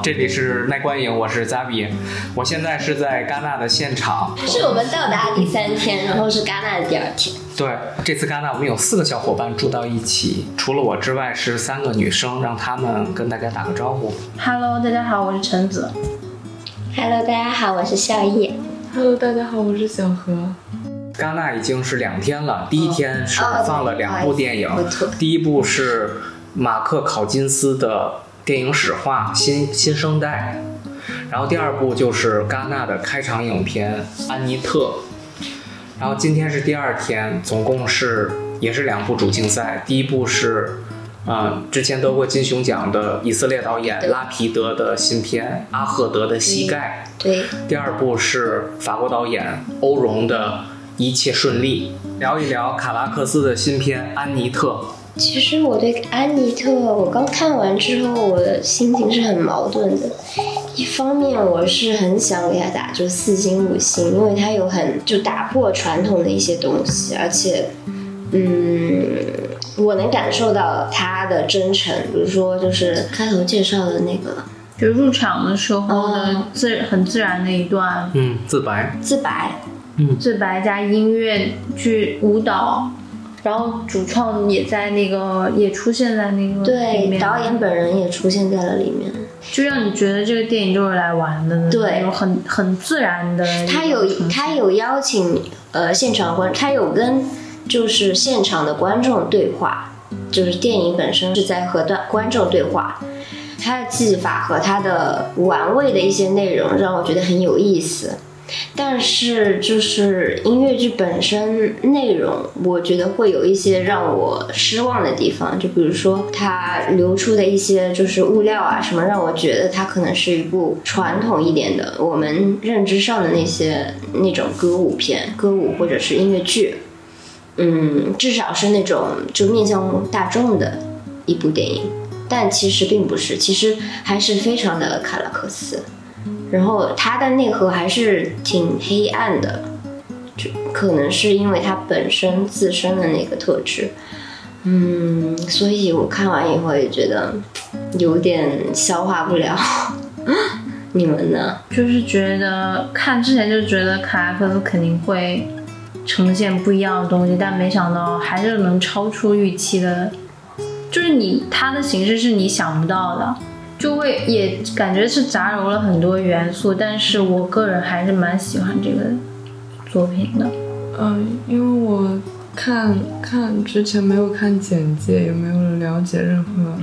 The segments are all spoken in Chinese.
好，这里是耐观影，我是 Zabi，我现在是在戛纳的现场。是我们到达第三天，然后是戛纳的第二天。对，这次戛纳我们有四个小伙伴住到一起，除了我之外是三个女生，让她们跟大家打个招呼。Hello，大家好，我是陈子。Hello，大家好，我是笑叶。Hello，大家好，我是小何。戛纳已经是两天了，第一天是哦放了两部电影第一部是马克考金斯的电影史话新新生代，然后第二部就是戛纳的开场影片《安妮特》，然后今天是第二天，总共是也是两部主竞赛，第一部是。呃，之前得过金熊奖的以色列导演拉皮德的新片《阿赫德的膝盖》，对，第二部是法国导演欧容的《一切顺利》，聊一聊卡拉克斯的新片《安妮特》。其实我对安妮特，我刚看完之后，我的心情是很矛盾的。一方面，我是很想给他打就四星五星，因为他有很就打破传统的一些东西，而且，嗯，我能感受到他的真诚。比如说，就是开头介绍的那个就入场的时候哦的自、很自然的一段嗯，自白。自白，嗯自白加音乐剧舞蹈，然后主创也在那个也出现在那个里对，面，导演本人也出现在了里面。就让你觉得这个电影就是来玩的，对那种很很自然的。他有他有邀请呃现场观，他有跟就是现场的观众对话，就是电影本身是在和观观众对话。他的技法和他的玩味的一些内容让我觉得很有意思，但是就是音乐剧本身内容，我觉得会有一些让我失望的地方，就比如说它流出的一些就是物料啊什么，让我觉得它可能是一部传统一点的我们认知上的那些那种歌舞片、歌舞或者是音乐剧，嗯，至少是那种就面向大众的一部电影。但其实并不是，其实还是非常的卡拉克斯，然后它的内核还是挺黑暗的，就可能是因为它本身自身的那个特质，嗯，所以我看完以后也觉得有点消化不了。你们呢？就是觉得看之前就觉得卡拉克斯肯定会呈现不一样的东西，但没想到还是能超出预期的，就是你它的形式是你想不到的，就会也感觉是杂糅了很多元素，但是我个人还是蛮喜欢这个作品的。嗯，因为我看看之前没有看简介，也没有了解任何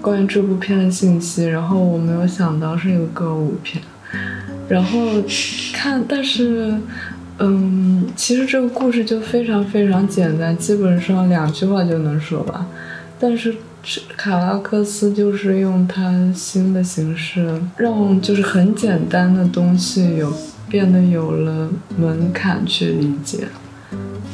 关于这部片的信息，然后我没有想到是一个歌舞片，然后看，但是。嗯，其实这个故事就非常非常简单，基本上两句话就能说完。但是是卡拉克斯就是用它新的形式，让就是很简单的东西有变得有了门槛去理解。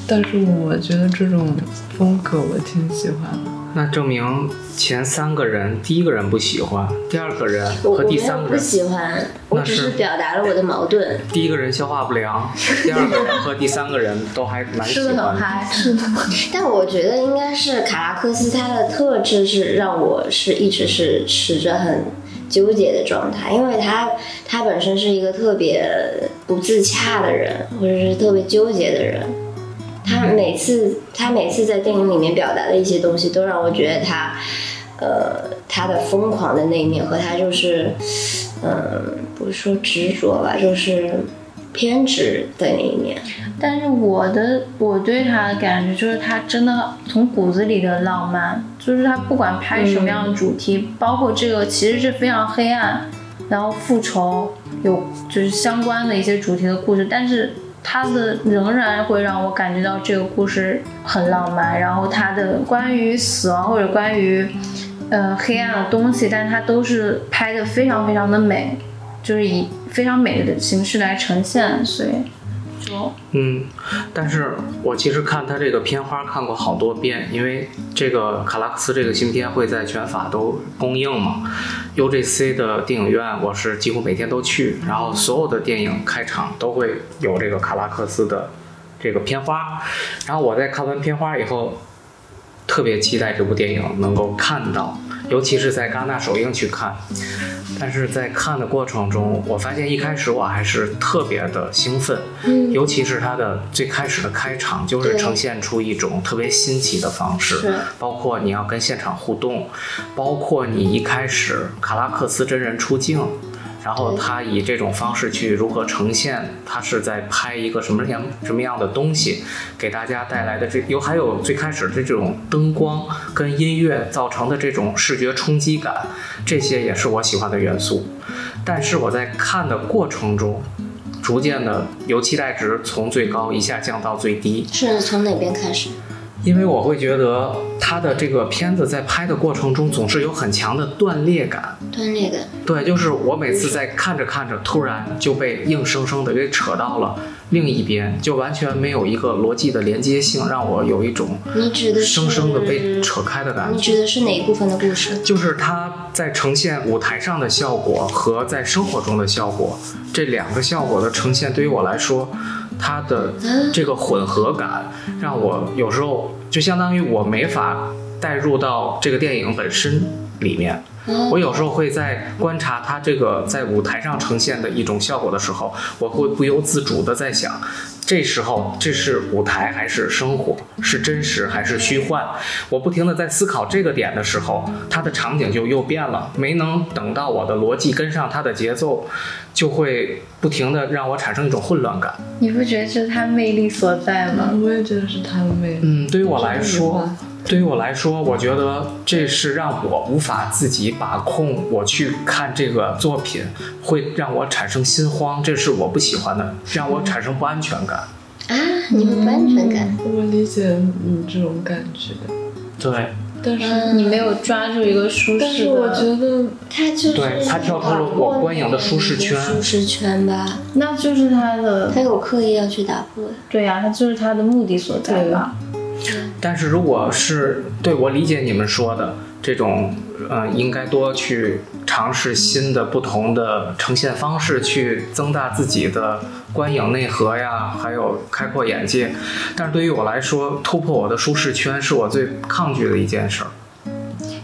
但是我觉得这种风格我挺喜欢的。那证明前三个人，第一个人不喜欢，第二个人和第三个人不，喜欢，我只是表达了我的矛盾。第一个人消化不良，第二个人和第三个人都还蛮喜欢的。很嗨，是 的。但我觉得应该是卡拉克斯他的特质是让我是一直是持着很纠结的状态，因为他他本身是一个特别不自洽的人，或者是特别纠结的人。他每次他每次在电影里面表达的一些东西，都让我觉得他，呃，他的疯狂的那一面和他就是，嗯、不是说执着吧，就是偏执的那一面。但是我的我对他的感觉就是他真的从骨子里的浪漫，就是他不管拍什么样的主题，包括这个其实是非常黑暗，然后复仇有就是相关的一些主题的故事，但是他的仍然会让我感觉到这个故事很浪漫，然后他的关于死亡或者关于呃黑暗的东西，但是它都是拍的非常非常的美，就是以非常美的形式来呈现，所以嗯，但是我其实看他这个片花看过好多遍，因为这个卡拉克斯这个新片会在全法都公映嘛。UGC 的电影院我是几乎每天都去，然后所有的电影开场都会有这个卡拉克斯的这个片花。然后我在看完片花以后，特别期待这部电影能够看到，尤其是在戛纳首映去看。但是在看的过程中，我发现一开始我还是特别的兴奋，嗯尤其是它的最开始的开场，就是呈现出一种特别新奇的方式是，包括你要跟现场互动，包括你一开始卡拉克斯真人出镜。然后他以这种方式去如何呈现，他是在拍一个什么样什么样的东西，给大家带来的这有还有最开始的这种灯光跟音乐造成的这种视觉冲击感，这些也是我喜欢的元素。但是我在看的过程中，逐渐的由期待值从最高一下降到最低，是从哪边开始？因为我会觉得他的这个片子在拍的过程中总是有很强的断裂感。断裂感。对，就是我每次在看着看着，突然就被硬生生的给扯到了另一边，就完全没有一个逻辑的连接性，让我有一种你指的是生生的被扯开的感觉。你指的是哪一部分的故事？就是他在呈现舞台上的效果和在生活中的效果这两个效果的呈现，对于我来说，它的这个混合感让我有时候就相当于我没法带入到这个电影本身里面。我有时候会在观察它这个在舞台上呈现的一种效果的时候，我会不由自主的在想，这时候这是舞台还是生活，是真实还是虚幻？我不停的在思考这个点的时候，它的场景就又变了，没能等到我的逻辑跟上它的节奏，就会不停的让我产生一种混乱感。你不觉得这是它魅力所在吗？我也觉得是它的魅力。嗯，对于我来说对于我来说，我觉得这是让我无法自己把控，我去看这个作品会让我产生心慌，这是我不喜欢的，让我产生不安全感。啊，你会不安全感？我理解你这种感觉，对，但是、嗯你没有抓住一个舒适但是我觉得他就是对他跳出了我观影的舒适圈舒适圈吧，那就是他的他有刻意要去打破的。对呀、他就是他的目的所在吧？但是如果是对我理解你们说的这种，呃，应该多去尝试新的、不同的呈现方式，去增大自己的观影内核呀，还有开阔眼界。但是对于我来说，突破我的舒适圈是我最抗拒的一件事儿。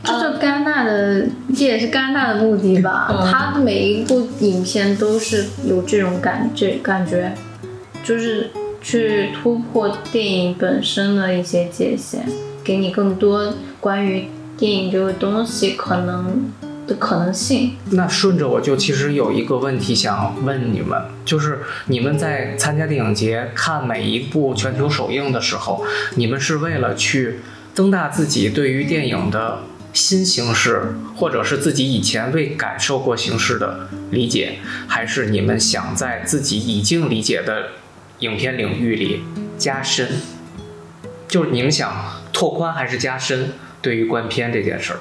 这就戛纳的，这也是戛纳的目的吧？嗯他每一部影片都是有这种感这感觉，就是去突破电影本身的一些界限，给你更多关于电影这个东西可能的可能性。那顺着我就其实有一个问题想问你们，就是你们在参加电影节看每一部全球首映的时候，你们是为了去增大自己对于电影的新形式，或者是自己以前未感受过形式的理解，还是你们想在自己已经理解的影片领域里加深？就是你们想拓宽还是加深对于观片这件事儿？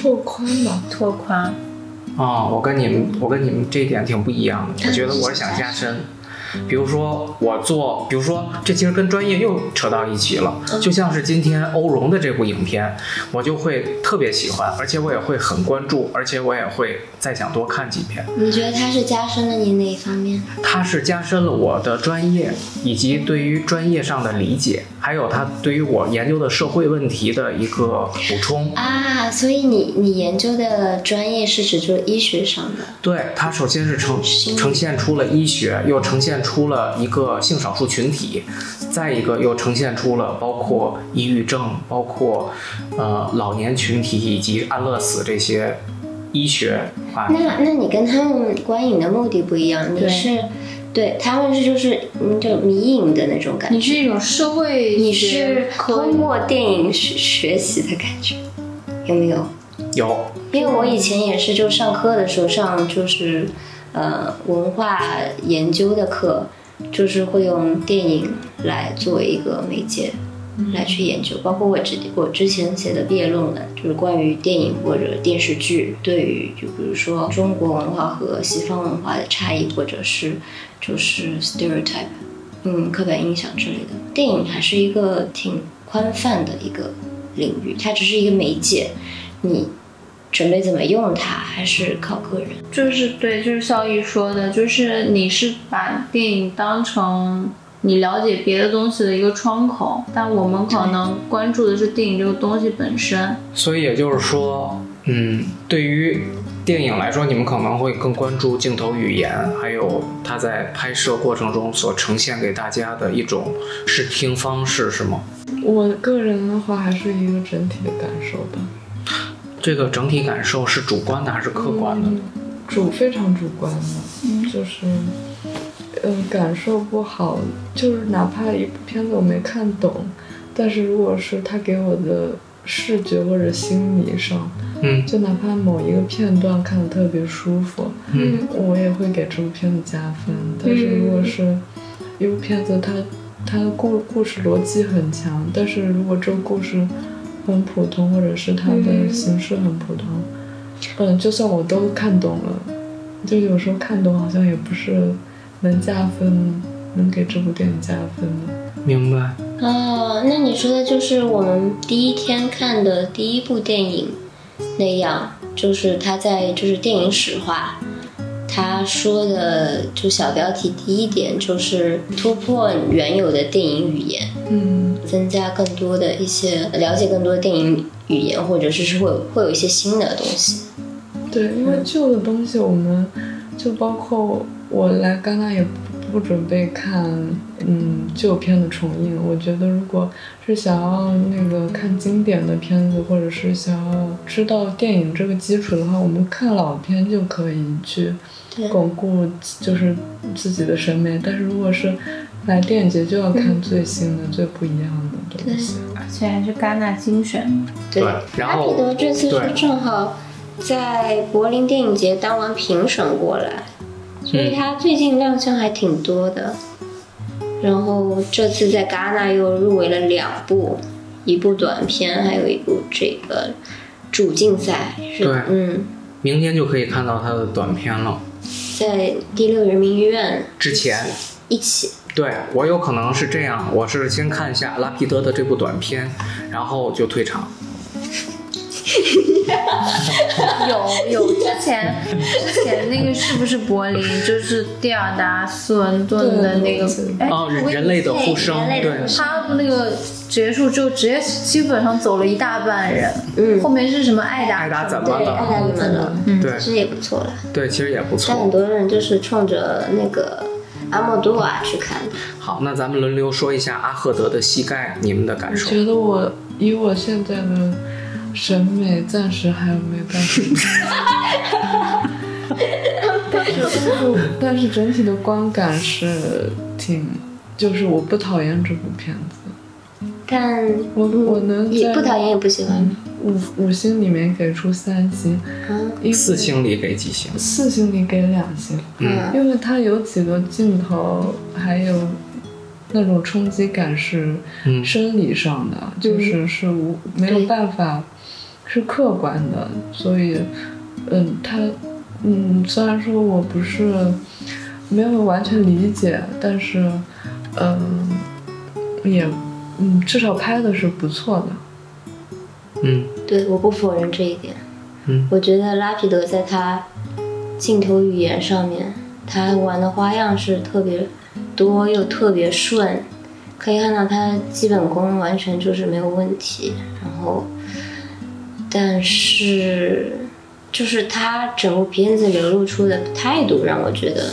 拓宽吧，拓宽，啊、我跟你们，我跟你们这一点挺不一样的。我觉得我是想加深，比如说我做，比如说这其实跟专业又扯到一起了。就像是今天欧荣的这部影片，我就会特别喜欢，而且我也会很关注，而且我也会再想多看几遍。你觉得它是加深了你哪一方面？它是加深了我的专业，以及对于专业上的理解，还有它对于我研究的社会问题的一个补充。啊，所以你你研究的专业是指就是医学上的，对，它首先是呈呈现出了医学，又呈现出了一个性少数群体，再一个又呈现出了包括抑郁症、包括呃老年群体以及安乐死这些医学化。那那你跟他们观影的目的不一样，你是对他们是就是嗯就迷影的那种感觉，你是一种社会你学是通过电影学学习的感觉，有没有？有，因为我以前也是，就上课的时候上就是，呃，文化研究的课，就是会用电影来作为一个媒介来去研究，包括我之我之前写的毕业论文，就是关于电影或者电视剧对于就比如说中国文化和西方文化的差异，或者是就是 stereotype，嗯，刻板印象之类的。电影还是一个挺宽泛的一个领域，它只是一个媒介，你准备怎么用它，还是靠个人。就是对，就是肖毅说的，就是你是把电影当成你了解别的东西的一个窗口，但我们可能关注的是电影这个东西本身。所以也就是说，嗯，对于电影来说，你们可能会更关注镜头语言，还有它在拍摄过程中所呈现给大家的一种视听方式，是吗？我个人的话，还是一个整体的感受吧。这个整体感受是主观的还是客观的？嗯主非常主观的，嗯就是，呃，感受不好，就是哪怕一部片子我没看懂，但是如果是他给我的视觉或者心理上，嗯就哪怕某一个片段看的特别舒服，嗯我也会给这部片子加分。但是如果是一部片子它，它的故故事逻辑很强，但是如果这个故事很普通，或者是它的形式很普通，嗯，就算我都看懂了，就有时候看懂好像也不是能加分，能给这部电影加分的。明白。哦，那你说的就是我们第一天看的第一部电影那样，就是他在就是电影史话，他说的就小标题第一点就是突破原有的电影语言，嗯增加更多的一些了解更多的电影语言，或者是会有会有一些新的东西。对，因为旧的东西，我们就包括我来戛纳也不不准备看，嗯，旧片的重映。我觉得如果是想要那个看经典的片子，或者是想要知道电影这个基础的话，我们看老片就可以去巩固就是自己的审美。但是如果是来电影节，就要看最新的、最不一样的东西。而且还是戛纳精选。对，然后阿彼得这次是对正好在柏林电影节当完评审过来，所以他最近亮相还挺多的。然后这次在戛纳又入围了两部，一部短片，还有一部这个主竞赛。是对嗯，明天就可以看到他的短片了。在第六人民医院之前，一起。对我有可能是这样，我是先看一下拉皮德的这部短片，然后就退场。有有之前之前那个是不是柏林？就是蒂尔达斯文顿的那个哎哦，人人类的呼声，人类的对呼，声他那个结束之后，直接基本上走了一大半人。嗯后面是什么艾达？艾达怎么对，了？爱达怎么了？对其实也不错了。对，其实也不但很。多人就是冲着那个阿莫多瓦去看的。好，那咱们轮流说一下阿赫德的膝盖，你们的感受我。觉得我以我现在的审美，暂时还没办法。但是但是但是整体的观感是挺，就是我不讨厌这部片子，但我我能在也不讨厌也不喜欢。五五星里面给出三星，嗯。四星里给几星？四星里给两星，嗯。因为它有几个镜头，还有那种冲击感是嗯。生理上的，就是是无没有办法是客观的，所以嗯，他嗯虽然说我不是没有完全理解，但是嗯也嗯至少拍的是不错的。嗯对，我不否认这一点。嗯我觉得拉皮德在他镜头语言上面，他玩的花样是特别多又特别顺，可以看到他基本功完全就是没有问题。然后，但是就是他整部片子流露出的态度，让我觉得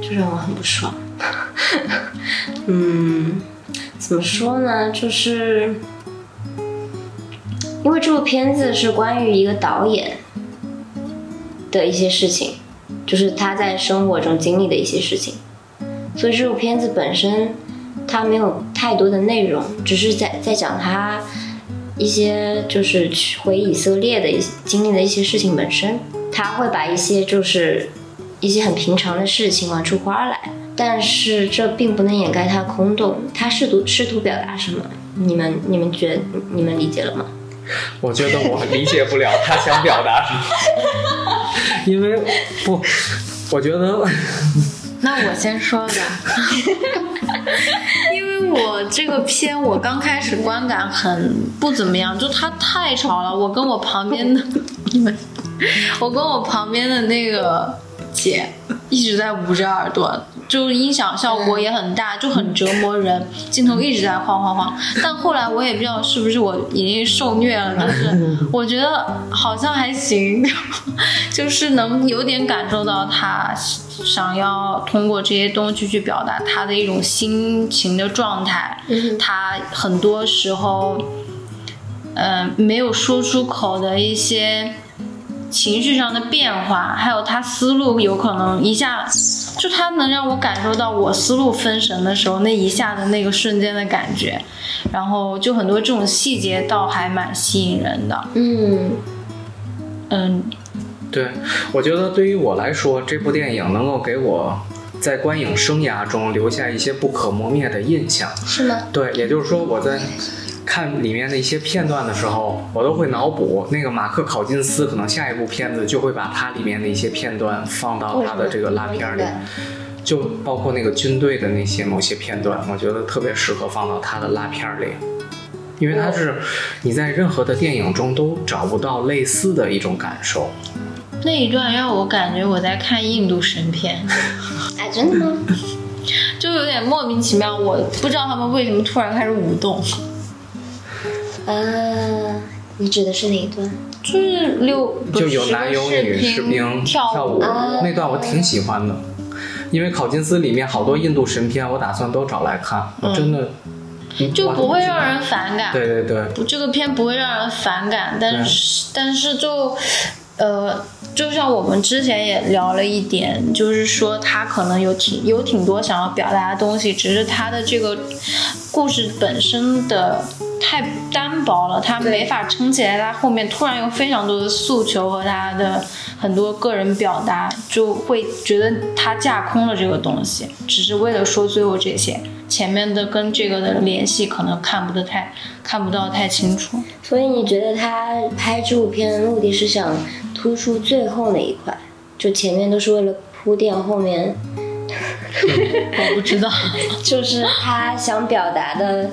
就让我很不爽。嗯，怎么说呢？就是因为这部片子是关于一个导演的一些事情，就是他在生活中经历的一些事情，所以这部片子本身它没有太多的内容，只是在在讲他一些就是回以色列的一些经历的一些事情本身，他会把一些就是一些很平常的事情玩出花来，但是这并不能掩盖他空洞，他试图试图表达什么？你们你们觉得你们理解了吗？我觉得我理解不了他想表达什么，因为不，我觉得 那我先说吧，因为我这个片我刚开始观感很不怎么样，就它太吵了。我跟我旁边的 你们，我跟我旁边的那个姐一直在捂着耳朵，就是音响效果也很大，就很折磨人，镜头一直在晃晃晃。但后来我也不知道是不是我已经受虐了，就是我觉得好像还行，就是能有点感受到他想要通过这些东西去表达他的一种心情的状态。他很多时候，嗯、没有说出口的一些。情绪上的变化，还有他思路有可能一下，就他能让我感受到我思路分神的时候那一下的那个瞬间的感觉，然后就很多这种细节倒还蛮吸引人的。嗯，嗯，对，我觉得对于我来说，这部电影能够给我在观影生涯中留下一些不可磨灭的印象。是吗？对，也就是说我在看里面的一些片段的时候，我都会脑补那个马克考金斯可能下一部片子就会把他里面的一些片段放到他的这个拉片里，就包括那个军队的那些某些片段，我觉得特别适合放到他的拉片里。因为他是你在任何的电影中都找不到类似的一种感受，那一段让我感觉我在看印度神片，哎，真的吗？就有点莫名其妙，我不知道他们为什么突然开始舞动。呃，你指的是哪一段？就是六就有男有女士兵跳舞啊那段，我挺喜欢的。因为考金斯里面好多印度神片，我打算都找来看，我真的嗯就不会让人反感。对对对，这个片不会让人反感，但是但是就，呃，就像我们之前也聊了一点，就是说他可能有挺有挺多想要表达的东西，只是他的这个故事本身的太单薄了，他没法撑起来，他后面突然有非常多的诉求和他的很多个人表达，就会觉得他架空了这个东西，只是为了说最后这些。前面的跟这个的联系可能看不得太看不到太清楚，所以你觉得他拍这部片的目的是想突出最后那一块，就前面都是为了铺垫后面，我不知道。就是他想表达的，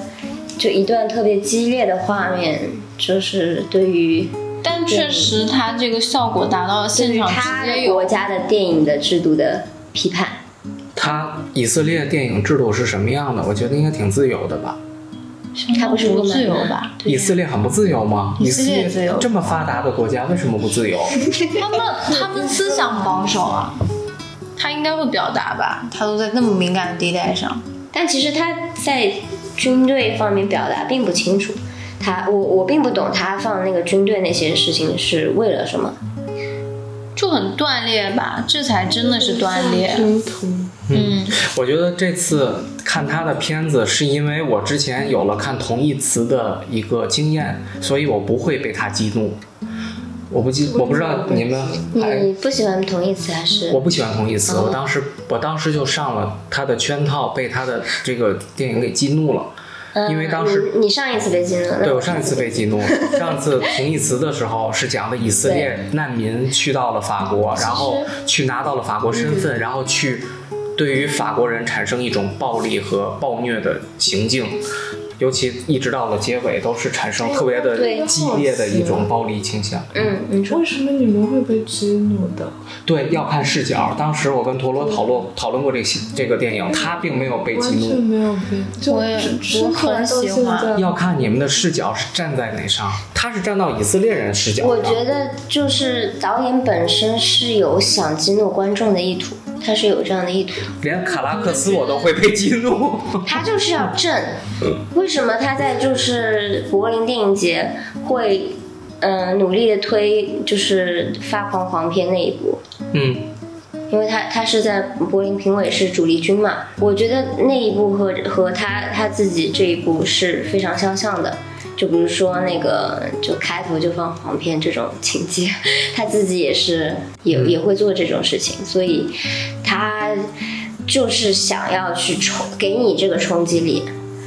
就一段特别激烈的画面，就是对于但确实，它这个效果达到了现场他直接有国家的电影的制度的批判。他以色列电影制度是什么样的？我觉得应该挺自由的吧。他不是不自由吧？以色列很不自由吗？以色列自由这么发达的国家为什么不自由？他们他们思想保守啊，他应该会表达吧？他都在那么敏感的地带上，但其实他在军队方面表达并不清楚。他我我并不懂他放那个军队那些事情是为了什么。就很断裂吧？这才真的是断裂。嗯，我觉得这次看他的片子，是因为我之前有了看同义词的一个经验，所以我不会被他激怒。我不记，我不知道你们还你不喜欢同义词还是？我不喜欢同义词，哦我当时我当时就上了他的圈套，被他的这个电影给激怒了。嗯因为当时你你上一次被激怒了，对我上一次被激怒了，上次同义词的时候是讲的以色列难民去到了法国，然后去拿到了法国身嗯份，然后去对于法国人产生一种暴力和暴虐的行径。尤其一直到了结尾，都是产生特别的激烈的一种暴力倾向。嗯，你说为什么你们会被激怒的？对，要看视角。当时我跟陀螺讨论讨论过这个戏这个电影，他并没有被激怒。没有被，就我也只我很喜欢要看你们的视角是站在哪上，他是站到以色列人视角。我觉得就是导演本身是有想激怒观众的意图，他是有这样的意图，连卡拉克斯我都会被激怒。他就是要正。为什么他在就是柏林电影节会，嗯、努力的推就是发狂黄片那一部，嗯，因为他他是在柏林评委是主力军嘛，我觉得那一部和和他他自己这一部是非常相像的。就比如说那个，就开头就放黄片这种情节，他自己也是也也会做这种事情，所以他就是想要去冲给你这个冲击力，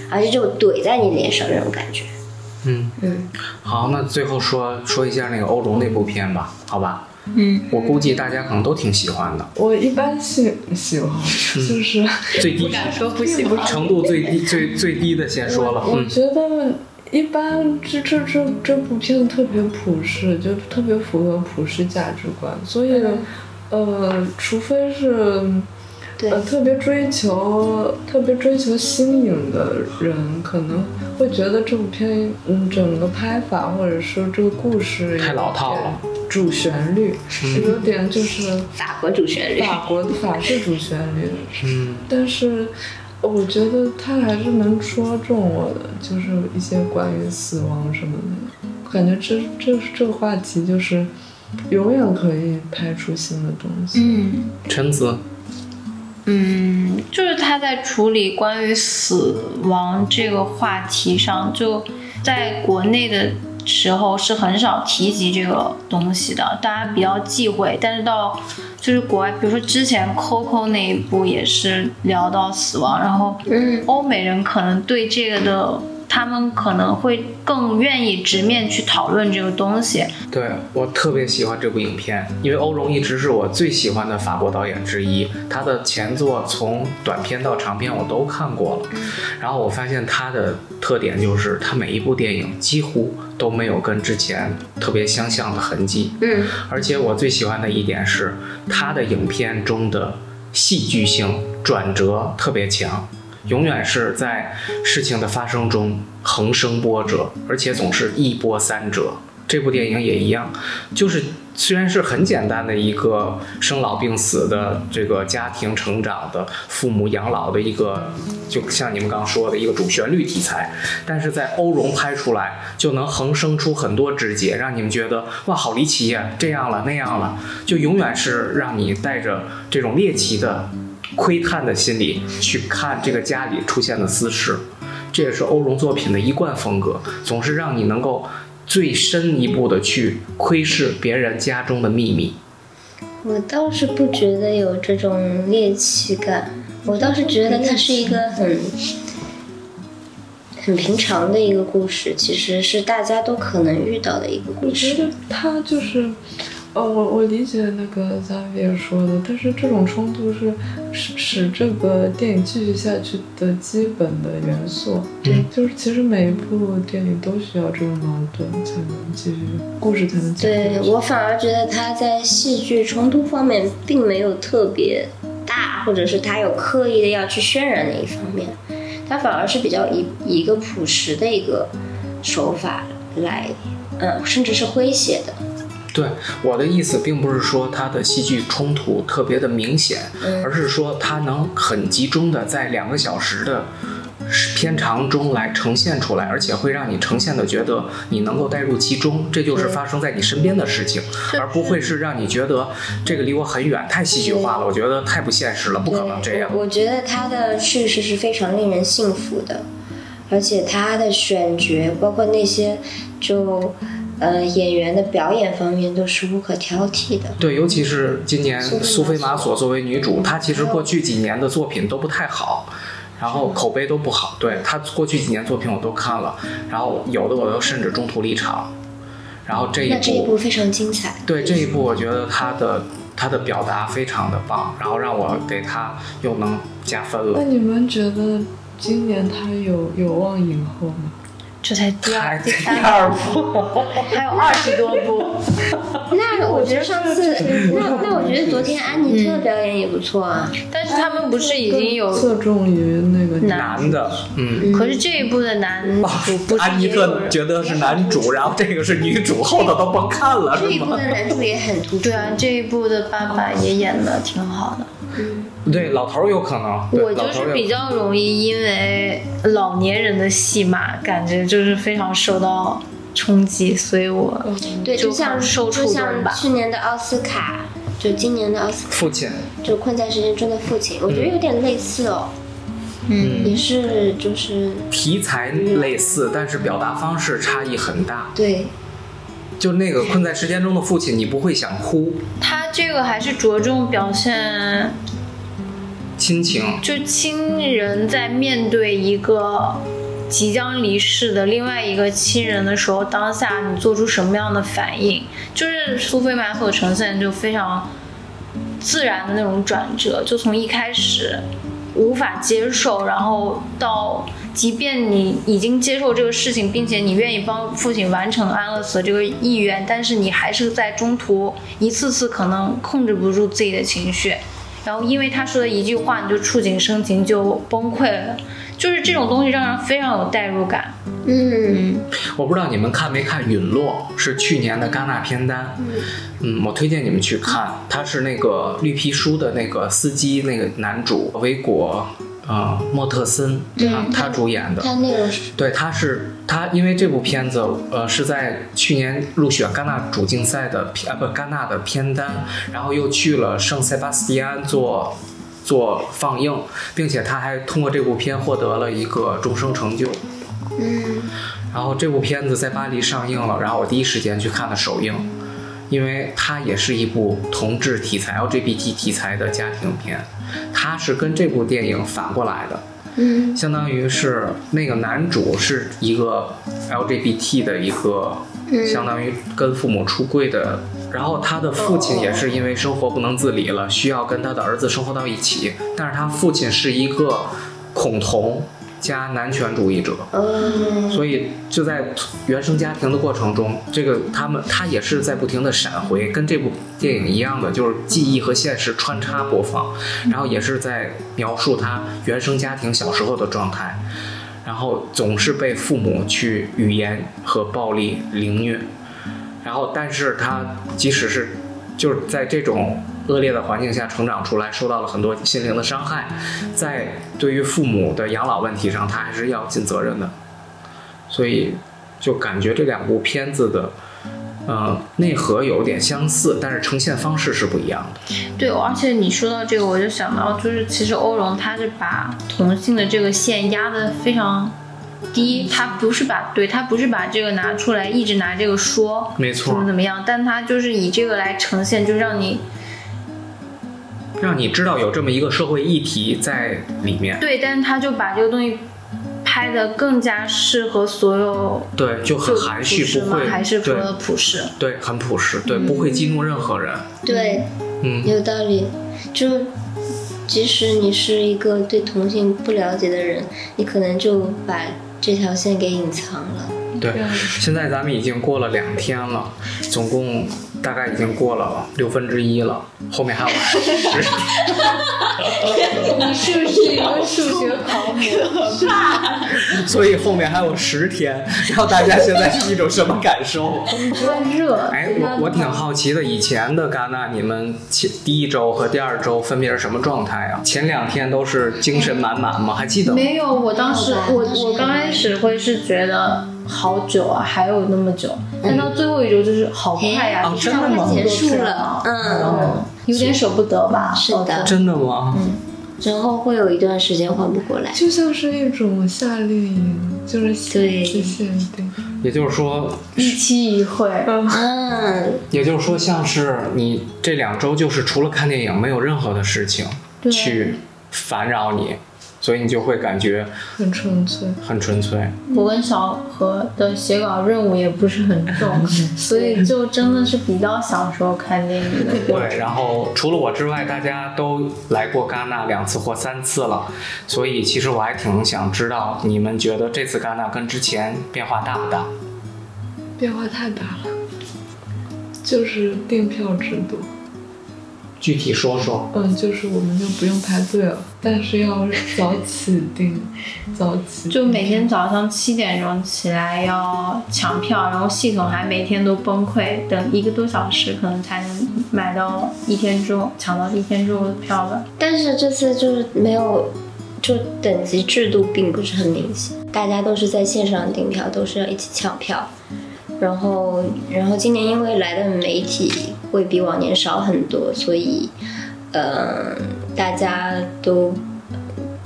而且就怼在你脸上那种感觉。嗯嗯，好，那最后说说一下那个欧龙那部片吧，好吧？嗯，我估计大家可能都挺喜欢的，我一般性喜欢，就是最低说不喜欢。程度最低最最低的先说了，嗯，我觉得一般这这这这部片子特别普世，就特别符合普世价值观，所以，呃，除非是呃，特别追求特别追求新颖的人，可能会觉得这部片，嗯，整个拍法或者说这个故事太老套了，主旋律、嗯。有点就是法国主旋律。法国的法式主旋律，嗯，但是我觉得他还是能戳中我的，就是一些关于死亡什么的，感觉这这这个话题就是永远可以拍出新的东西。嗯陈子，嗯，就是他在处理关于死亡这个话题上，就在国内的时候是很少提及这个东西的，大家比较忌讳。但是到就是国外，比如说之前 Coco 那一部也是聊到死亡，然后嗯，欧美人可能对这个的，他们可能会更愿意直面去讨论这个东西。对我特别喜欢这部影片，因为欧荣一直是我最喜欢的法国导演之一。他的前作从短片到长片我都看过了，然后我发现他的特点就是他每一部电影几乎都没有跟之前特别相像的痕迹。嗯，而且我最喜欢的一点是他的影片中的戏剧性转折特别强。永远是在事情的发生中横生波折，而且总是一波三折。这部电影也一样，就是虽然是很简单的一个生老病死的这个家庭成长的父母养老的一个，就像你们刚刚说的一个主旋律题材，但是在欧荣拍出来就能横生出很多枝节，让你们觉得哇好离奇呀，这样了那样了，就永远是让你带着这种猎奇的窥探的心理去看这个家里出现的私事，这也是欧荣作品的一贯风格，总是让你能够最深一步的去窥视别人家中的秘密。我倒是不觉得有这种猎奇感，我倒是觉得它是一个很很平常的一个故事，其实是大家都可能遇到的一个故事。我觉得他就是，呃，我我理解那个 Xavier 说的，但是这种冲突是使使这个电影继续下去的基本的元素。对，就是其实每一部电影都需要这种矛盾才能继续，故事才能继续。对我反而觉得他在戏剧冲突方面并没有特别大，或者是他有刻意的要去渲染哪一方面，他反而是比较以以一个朴实的一个手法来，嗯，甚至是诙谐的。对我的意思，并不是说它的戏剧冲突特别的明显，嗯而是说它能很集中的在两个小时的片长中来呈现出来，而且会让你呈现的觉得你能够带入其中，这就是发生在你身边的事情，而不会是让你觉得这个离我很远，太戏剧化了，我觉得太不现实了，不可能这样。我我觉得他的叙事是非常令人信服的，而且他的选角，包括那些就呃演员的表演方面，都是无可挑剔的。对，尤其是今年苏菲玛索作为女主，嗯她其实过去几年的作品都不太好，然后口碑都不好。对她过去几年作品我都看了，然后有的我都甚至中途离场。然后这一那这一部，部非常精彩。对这一部，我觉得她的她的表达非常的棒，然后让我给她又能加分了。那你们觉得今年他有有望影后吗？这才第二、第二部，还有二十多部。那我觉得上次，那那我觉得昨天安妮特表演也不错啊。但是他们不是已经有，侧重于那个男男的，嗯。可是这一部的男主不是安妮特觉得是男主，然后这个是女主，后头都甭看了，是吗这一部的？男主也很突出。对啊，这一部的爸爸也演的挺好的。对，老头儿有可能。我就是比较容易因为老年人的戏码，感觉就是非常受到冲击，所以我对，就就像很受触动就像吧。去年的奥斯卡，就今年的奥斯卡，父亲，就《困在时间中的父亲》，我觉得有点类似哦，嗯。也是就是。题材类似，但是表达方式差异很大。对。就那个困在时间中的父亲，你不会想哭，他这个还是着重表现，亲情。就亲人在面对一个即将离世的另外一个亲人的时候，当下你做出什么样的反应？就是苏菲玛索呈现就非常自然的那种转折，就从一开始无法接受，然后到即便你已经接受这个事情，并且你愿意帮父亲完成安乐死这个意愿，但是你还是在中途一次次可能控制不住自己的情绪，然后因为他说的一句话，你就触景生情就崩溃了，就是这种东西让人非常有代入感。嗯，我不知道你们看没看《陨落》，是去年的戛纳片单。嗯，我推荐你们去看，他是那个绿皮书的那个司机，那个男主维果。呃，莫特森啊，他主演的，他那个是对，他是他，因为这部片子呃是在去年入选戛纳主竞赛的片啊不戛纳的片单，然后又去了圣塞巴斯蒂安做做放映，并且他还通过这部片获得了一个终生成就。嗯然后这部片子在巴黎上映了，然后我第一时间去看了首映，因为它也是一部同志题材、LGBT 题材的家庭片，它是跟这部电影反过来的，嗯。相当于是那个男主是一个 LGBT 的一个，相当于跟父母出柜的，然后他的父亲也是因为生活不能自理了，需要跟他的儿子生活到一起，但是他父亲是一个恐同加男权主义者，嗯所以就在原生家庭的过程中，这个他们他也是在不停的闪回，跟这部电影一样的，就是记忆和现实穿插播放，然后也是在描述他原生家庭小时候的状态，然后总是被父母去语言和暴力凌虐，然后但是他即使是就是在这种恶劣的环境下成长出来，受到了很多心灵的伤害，在对于父母的养老问题上，他还是要尽责任的。所以就感觉这两部片子的，呃，内核有点相似，但是呈现方式是不一样的。对，而且你说到这个，我就想到，就是其实欧荣他是把同性的这个线压得非常低，他不是把对他不是把这个拿出来，一直拿这个说没错怎么怎么样，但他就是以这个来呈现，就让你让你知道有这么一个社会议题在里面，对，但是他就把这个东西拍的更加适合所有，对，就很含蓄，不会，还是说对的普世？对，很朴实，对，不会激怒任何人。对，嗯，有道理。就即使你是一个对同性不了解的人，你可能就把这条线给隐藏了。对，现在咱们已经过了两天了，总共大概已经过了六分之一了，后面还有十天。你是不是一个数学考母？所以后面还有十天，然后大家现在是一种什么感受？真热。哎，我我挺好奇的，以前的戛纳，你们前第一周和第二周分别是什么状态啊？前两天都是精神满满吗？还记得吗？没有，我当时我我刚开始会是觉得好久啊，还有那么久，但到最后一周就是好快呀、哦就真的吗？差不多结束了。了，嗯。嗯，有点舍不得吧？是的。真的吗？嗯。然后会有一段时间缓不过来。就像是一种夏令营，就是对限制限定。也就是说，一期一会，嗯，也就是说，像是你这两周就是除了看电影，没有任何的事情对。去烦扰你，所以你就会感觉很纯粹，很纯粹。我跟小何的写稿任务也不是很重，所以就真的是比较享受看电影的对，然后除了我之外，大家都来过戛纳两次或三次了，所以其实我还挺想知道你们觉得这次戛纳跟之前变化大不大？变化太大了。就是订票制度，具体说说。嗯，就是我们就不用排队了，但是要早起订，早起 就每天早上七点钟起来要抢票，然后系统还每天都崩溃，等一个多小时可能才能买到一天之后抢到一天之后的票吧。但是这次就是没有，就等级制度并不是很明显，大家都是在线上订票，都是要一起抢票。然后，然后今年因为来的媒体会比往年少很多，所以，呃，大家都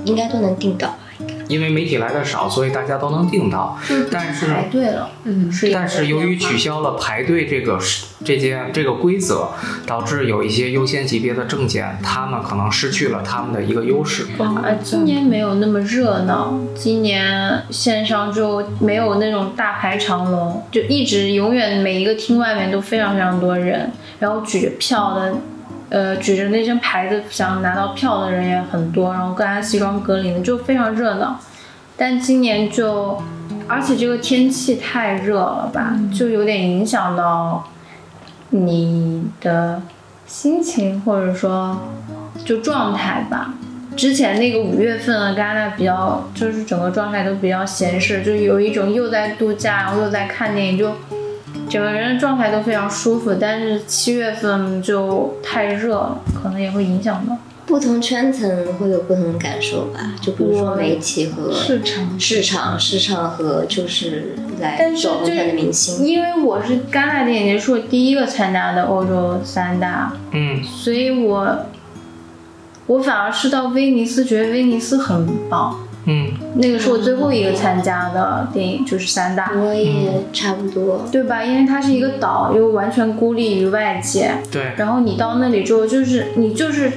应该都能订到吧？因为媒体来的少，所以大家都能订到。但是，排队了，嗯，是但是由于取消了排队这个这件这个规则，导致有一些优先级别的证件，他们可能失去了他们的一个优势。啊今年没有那么热闹，今年线上就没有那种大排长龙，就一直永远每一个厅外面都非常非常多人，然后举着票的，呃，举着那张牌子想拿到票的人也很多，然后大家西装革履的，就非常热闹。但今年就，而且这个天气太热了吧，就有点影响到你的心情或者说就状态吧。之前那个五月份的戛纳比较，就是整个状态都比较闲适，就有一种又在度假，然后又在看电影，就整个人的状态都非常舒服。但是七月份就太热了，可能也会影响到。不同圈层会有不同的感受吧，就比如说我媒体和市场市场、市场和就是来但是就走看的明星。因为我是戛纳电影节是我第一个参加的欧洲三大，嗯，所以我我反而是到威尼斯，觉得威尼斯很棒。嗯，那个是我最后一个参加的电影，就是三大，我也差不多，对吧？因为它是一个岛，又完全孤立于外界，对，然后你到那里之后，就是你就是，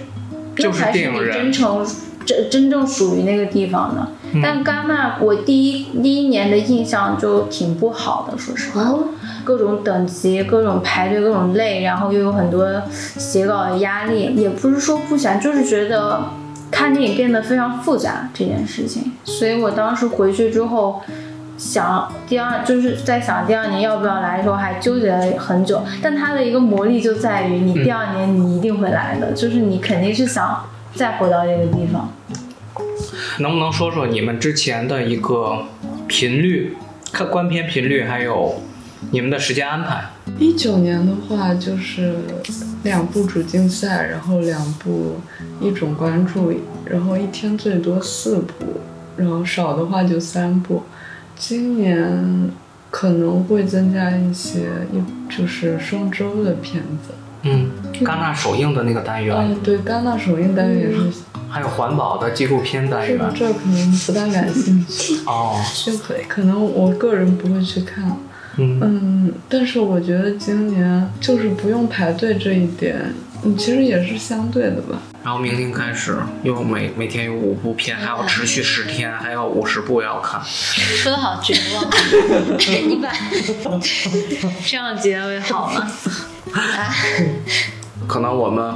就是那才是你电影真诚真真正属于那个地方的。嗯。但戛纳，我第一第一年的印象就挺不好的，说实话。哦，各种等级、各种排队、各种累，然后又有很多写稿的压力，也不是说不想，就是觉得看电影变得非常复杂这件事情。所以我当时回去之后，想第二就是在想第二年要不要来的时候，还纠结了很久。但它的一个魔力就在于，你第二年你一定会来的，就是你肯定是想再回到这个地方。能不能说说你们之前的一个频率、看观片频率，还有你们的时间安排？一九年的话就是两部主竞赛，然后两部一种关注，然后一天最多四部，然后少的话就三部。今年可能会增加一些，一就是双周的片子。嗯，戛纳首映的那个单元，嗯，对，戛纳首映单元也是，还有环保的纪录片单元这可能不大感兴趣，哦，就可可能我个人不会去看。嗯，嗯，但是我觉得今年就是不用排队这一点，嗯，其实也是相对的吧。然后明天开始又每每天有五部片，还要持续十天，还有五十部要看。说的好绝望，你 把这样结尾好吗？可能我们，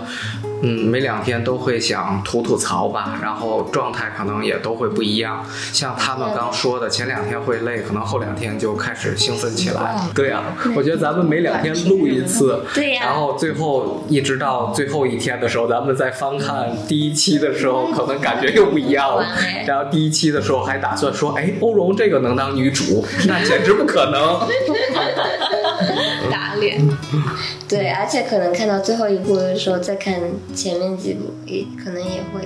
嗯，每两天都会想吐吐槽吧，然后状态可能也都会不一样。像他们刚说的，前两天会累，可能后两天就开始兴奋起来。对呀、我觉得咱们每两天录一次，对呀然后最后一直到最后一天的时候，咱们再翻看第一期的时候，可能感觉又不一样了。然后第一期的时候还打算说，哎，欧荣这个能当女主，那简直不可能。打脸。对，而且可能看到最后一部的时候，再看前面几部，也可能也会